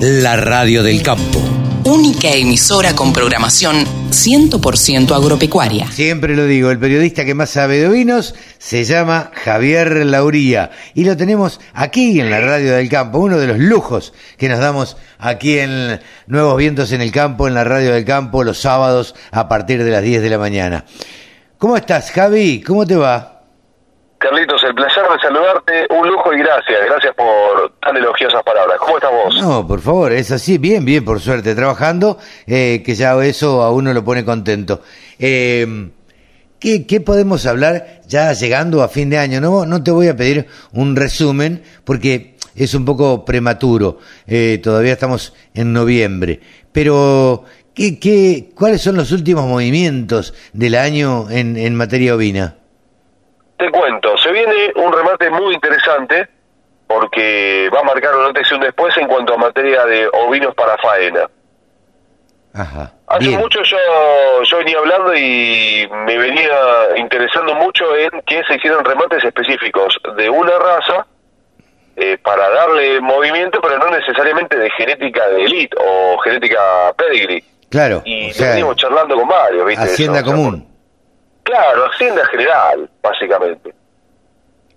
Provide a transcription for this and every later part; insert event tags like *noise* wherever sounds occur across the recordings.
la radio del campo. Única emisora con programación 100% agropecuaria. Siempre lo digo, el periodista que más sabe de ovinos se llama Javier Lauría y lo tenemos aquí en la radio del campo, uno de los lujos que nos damos aquí en Nuevos Vientos en el Campo, en la radio del campo, los sábados a partir de las 10 de la mañana. ¿Cómo estás, Javi? ¿Cómo te va? Carlitos, el placer de saludarte, gracias, gracias por tan elogiosas palabras. ¿Cómo estás vos? No, por favor, es así, bien, bien, por suerte, trabajando, eh, que ya eso a uno lo pone contento. ¿qué, ¿Qué podemos hablar ya llegando a fin de año? No, no te voy a pedir un resumen porque es un poco prematuro, eh, todavía estamos en noviembre, pero ¿qué, qué, ¿cuáles son los últimos movimientos del año en, en materia ovina? Te cuento, se viene un remate muy interesante porque va a marcar un antes y un después en cuanto a materia de ovinos para faena. Ajá. Hace bien. mucho yo, yo venía hablando y me venía interesando mucho en que se hicieran remates específicos de una raza eh, para darle movimiento, pero no necesariamente de genética de elite o genética pedigree. Claro, Y o lo sea, venimos charlando con varios, ¿viste? Hacienda Eso, común. Claro, Hacienda General, básicamente.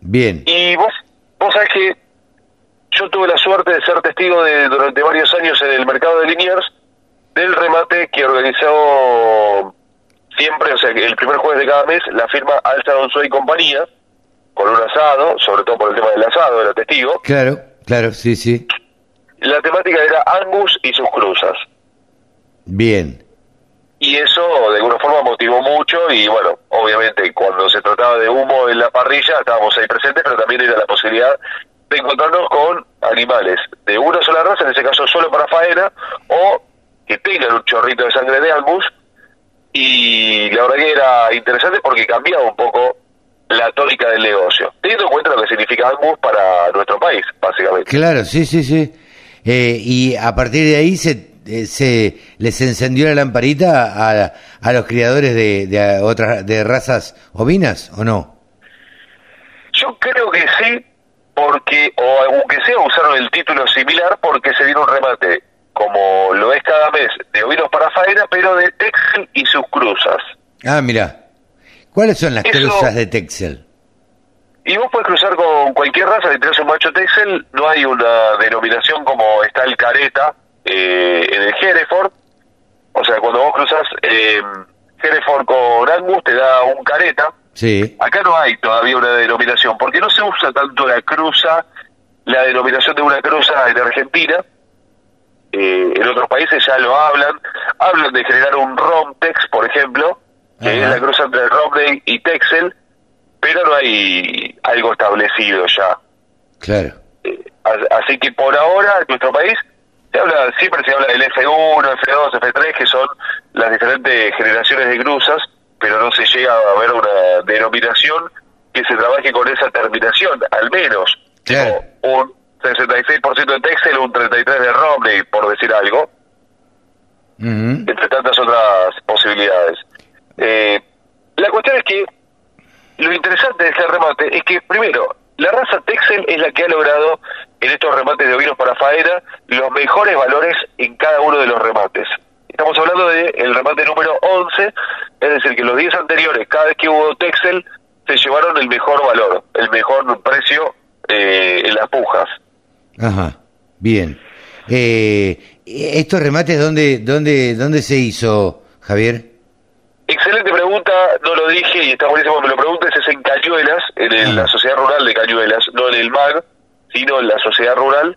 Bien. Y vos, vos sabés que yo tuve la suerte de ser testigo de durante varios años en el mercado de Liniers del remate que organizó siempre, o sea, el primer jueves de cada mes, la firma Alza Donzo y compañía, con un asado, sobre todo por el tema del asado, era testigo. Claro, claro, sí, sí. La temática era Angus y sus cruzas. Bien. Y eso de alguna forma motivó mucho y bueno, obviamente cuando se trataba de humo en la parrilla estábamos ahí presentes, pero también era la posibilidad de encontrarnos con animales de una sola raza, en ese caso solo para faena, o que tengan un chorrito de sangre de Angus. Y la verdad que era interesante porque cambiaba un poco la tónica del negocio, teniendo en cuenta lo que significa Angus para nuestro país, básicamente. Claro, sí, sí, sí. Eh, y a partir de ahí se, eh, se les encendió la lamparita a, a los criadores de, de otras de razas ovinas, ¿o no? Yo creo que sí, porque, o aunque sea usaron el título similar, porque se dieron un remate, como lo es cada mes, de ovinos para faena, pero de Texel y sus cruzas. Ah, mira. ¿Cuáles son las Eso- cruzas de Texel? Y vos puedes cruzar con cualquier raza, si tenés un macho Texel, no hay una denominación como está el careta eh, en el Hereford. O sea, cuando vos cruzas eh, Hereford con Angus, te da un careta. Sí. Acá no hay todavía una denominación, porque no se usa tanto la cruza, la denominación de una cruza en Argentina. Eh, en otros países ya lo hablan. Hablan de generar un Romtex, por ejemplo, que Ajá. es la cruza entre Romney y Texel, pero no hay algo establecido ya. Claro. Eh, así que por ahora en nuestro país se habla siempre se habla del F1, F2, F3 que son las diferentes generaciones de cruzas, pero no se llega a ver una denominación que se trabaje con esa terminación, al menos Claro. un 66% de Texel, un 33 de Romney, por decir algo entre tantas otras posibilidades. Eh, la cuestión es que lo interesante de este remate es que, primero, la raza Texel es la que ha logrado en estos remates de ovinos para faena los mejores valores en cada uno de los remates. Estamos hablando del el remate número 11, es decir, que los 10 anteriores, cada vez que hubo Texel, se llevaron el mejor valor, el mejor precio eh, en las pujas. Ajá. Bien. Eh, ¿Estos remates dónde, dónde, dónde se hizo, Javier? Excelente pregunta, no lo dije y está buenísimo que me lo preguntes, es en Cañuelas, en el- la Sociedad Rural de Cañuelas, no en el MAG, sino en la Sociedad Rural.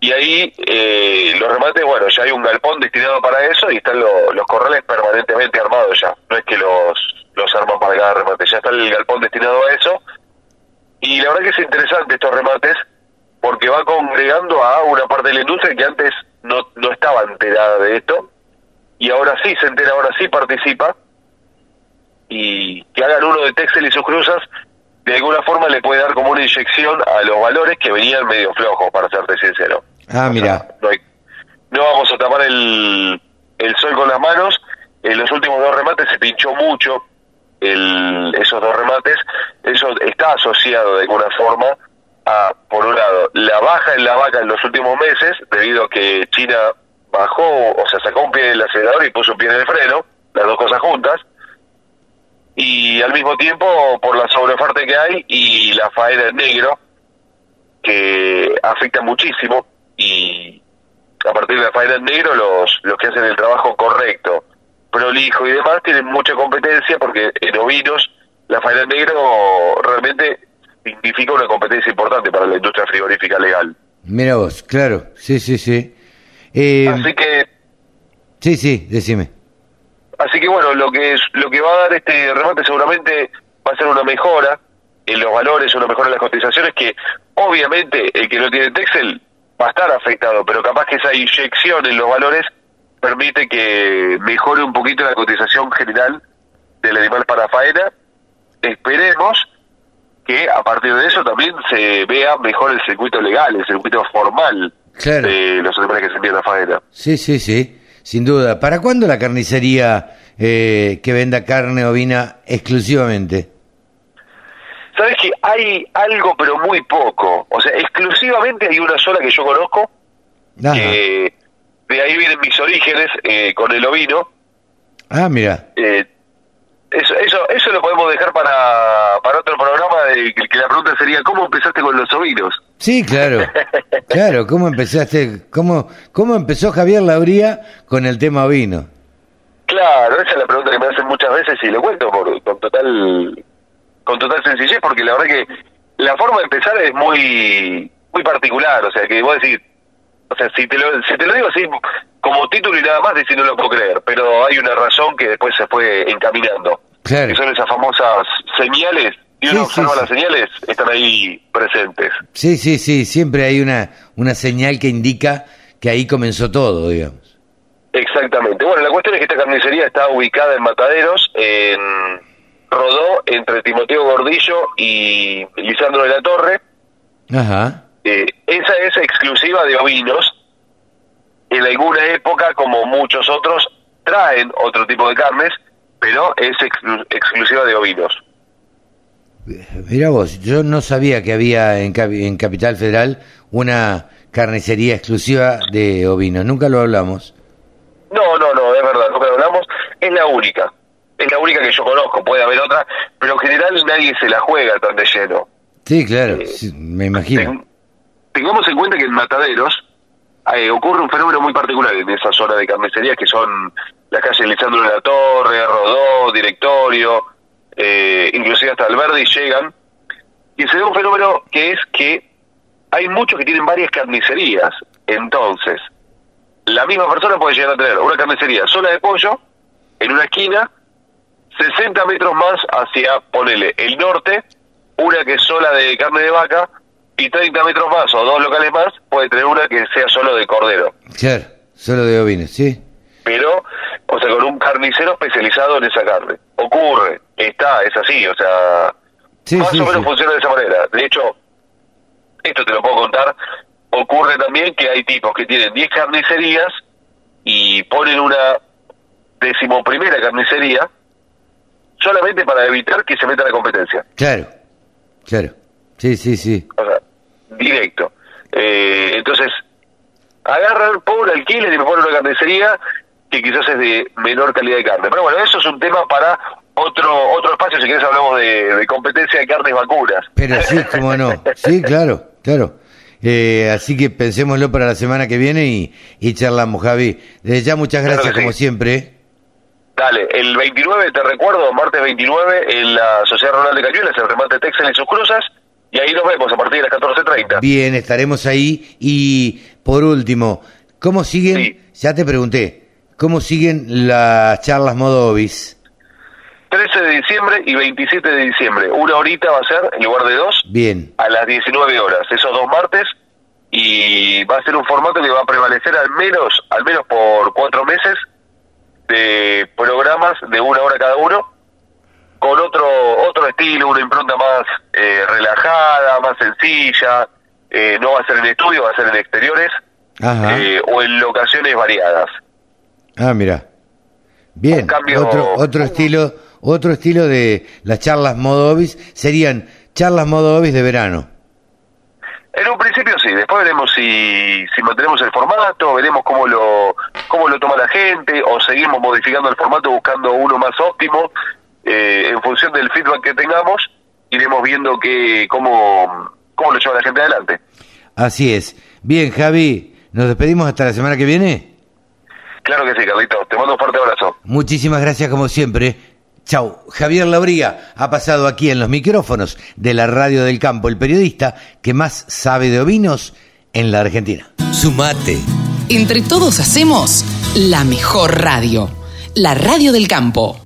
Y ahí eh, los remates, bueno, ya hay un galpón destinado para eso y están lo- los corrales permanentemente armados ya. No es que los, los arman para cada remate, ya está el galpón destinado a eso. Y la verdad que es interesante estos remates porque va congregando a una parte de la industria que antes no, no estaba enterada de esto y ahora sí se entera, ahora sí participa y que hagan uno de Texel y sus cruzas de alguna forma le puede dar como una inyección a los valores que venían medio flojos, para serte sincero. Ah, mira. No, hay- no vamos a tapar el, el sol con las manos. En los últimos dos remates se pinchó mucho el, esos dos remates. Eso está asociado de alguna forma a, por un lado, lado, la baja en la vaca en los últimos meses, debido a que China bajó, o sea, sacó un pie del acelerador y puso un pie en el freno, las dos cosas juntas, y al mismo tiempo por la sobreoferta que hay y la faena en negro, que afecta muchísimo, y a partir de la faena en negro los, los que hacen el trabajo correcto, prolijo y demás tienen mucha competencia porque en ovinos la faena en negro realmente significa una competencia importante para la industria frigorífica legal. Mira vos, claro, sí, sí, sí. Eh, Así que sí, sí, decime. Así que bueno, lo que es, lo que va a dar este remate seguramente va a ser una mejora en los valores, una mejora en las cotizaciones que obviamente el que no tiene Texel va a estar afectado, pero capaz que esa inyección en los valores permite que mejore un poquito la cotización general del animal para faena. Esperemos que a partir de eso también se vea mejor el circuito legal, el circuito formal Claro. de los animales que se envían a faena. Sí, sí, sí, sin duda. ¿Para cuándo la carnicería eh, que venda carne ovina exclusivamente? Sabes que hay algo, pero muy poco. O sea, exclusivamente hay una sola que yo conozco, Ajá. que de ahí vienen mis orígenes eh, con el ovino. Ah, mira. Eh, eso, eso, eso lo podemos dejar para, para otro programa, de, que, que la pregunta sería, ¿cómo empezaste con los ovinos? Sí, claro. *laughs* Claro, ¿cómo empezaste? ¿Cómo, cómo empezó Javier Lauría con el tema ovino? Claro, esa es la pregunta que me hacen muchas veces y lo cuento por, con total con total sencillez porque la verdad que la forma de empezar es muy muy particular, o sea que vos decís, o sea, si te lo, si te lo digo así como título y nada más, decir no lo puedo creer, pero hay una razón que después se fue encaminando, Claro. que son esas famosas señales, y uno Sí, observa sí. las señales, están ahí presentes. Sí, sí, sí, siempre hay una, una señal que indica que ahí comenzó todo, digamos. Exactamente. Bueno, la cuestión es que esta carnicería está ubicada en Mataderos, en Rodó, entre Timoteo Gordillo y Lisandro de la Torre. Ajá. Eh, esa es exclusiva de ovinos. En alguna época, como muchos otros, traen otro tipo de carnes, pero es exclu- exclusiva de ovinos. Mira vos, yo no sabía que había en, Capi- en Capital Federal una carnicería exclusiva de ovinos. Nunca lo hablamos. No, no, no, es verdad, lo que hablamos es la única. Es la única que yo conozco, puede haber otra, pero en general nadie se la juega tan de lleno. Sí, claro, sí, me imagino. Ten- tengamos en cuenta que en Mataderos eh, ocurre un fenómeno muy particular en esa zona de carnicerías que son las calles Lisandro de la Torre, Rodó, Directorio, eh, inclusive hasta Alberdi llegan. Y se da un fenómeno que es que hay muchos que tienen varias carnicerías. Entonces, la misma persona puede llegar a tener una carnicería sola de pollo en una esquina, 60 metros más hacia, ponele, el norte, una que es sola de carne de vaca, y 30 metros más o dos locales más puede tener una que sea solo de cordero. Claro, solo de ovinos, sí. Pero, o sea, con un carnicero especializado en esa carne. Ocurre, está, es así, o sea, Sí, más sí, o menos sí. funciona de esa manera. De hecho, esto te lo puedo contar, ocurre también que hay tipos que tienen 10 carnicerías y ponen una decimoprimera carnicería solamente para evitar que se meta la competencia. Claro, claro. Sí, sí, sí. O sea, directo. Eh, entonces, agarran, pobre alquiler y me ponen una carnicería que quizás es de menor calidad de carne. Pero bueno, eso es un tema para otro otro espacio, si querés hablamos de, de competencia de carnes vacunas. Pero sí, cómo no. Sí, claro, claro. Eh, así que pensémoslo para la semana que viene y, y charlamos, Javi. Desde ya, muchas gracias, sí. como siempre. Dale, el 29, te recuerdo, martes 29, en la Sociedad Rural de Cañuelas, el remate Texel y sus cruzas, y ahí nos vemos a partir de las 14.30. Bien, estaremos ahí. Y por último, ¿cómo siguen? Sí. Ya te pregunté, ¿cómo siguen las charlas Modovis? 13 de diciembre y 27 de diciembre. Una horita va a ser, en lugar de dos, Bien, a las 19 horas, esos dos martes, y va a ser un formato que va a prevalecer al menos, al menos por cuatro meses, de programas de una hora cada uno, con otro otro estilo, una impronta más eh, relajada, más sencilla, eh, no va a ser en estudio, va a ser en exteriores, eh, o en locaciones variadas. Ah, mira. Bien, cambio- otro, otro estilo, otro estilo de las charlas Modovis serían charlas Modovis de verano. En un principio sí, después veremos si, si mantenemos el formato, veremos cómo lo, cómo lo toma la gente, o seguimos modificando el formato buscando uno más óptimo. Eh, en función del feedback que tengamos, iremos viendo que, cómo, cómo lo lleva la gente adelante. Así es. Bien, Javi, ¿nos despedimos hasta la semana que viene? Claro que sí, Carlito. Te mando un fuerte abrazo. Muchísimas gracias como siempre. Chau. Javier Lauría ha pasado aquí en los micrófonos de la Radio del Campo, el periodista que más sabe de ovinos en la Argentina. Sumate. Entre todos hacemos la mejor radio, la Radio del Campo.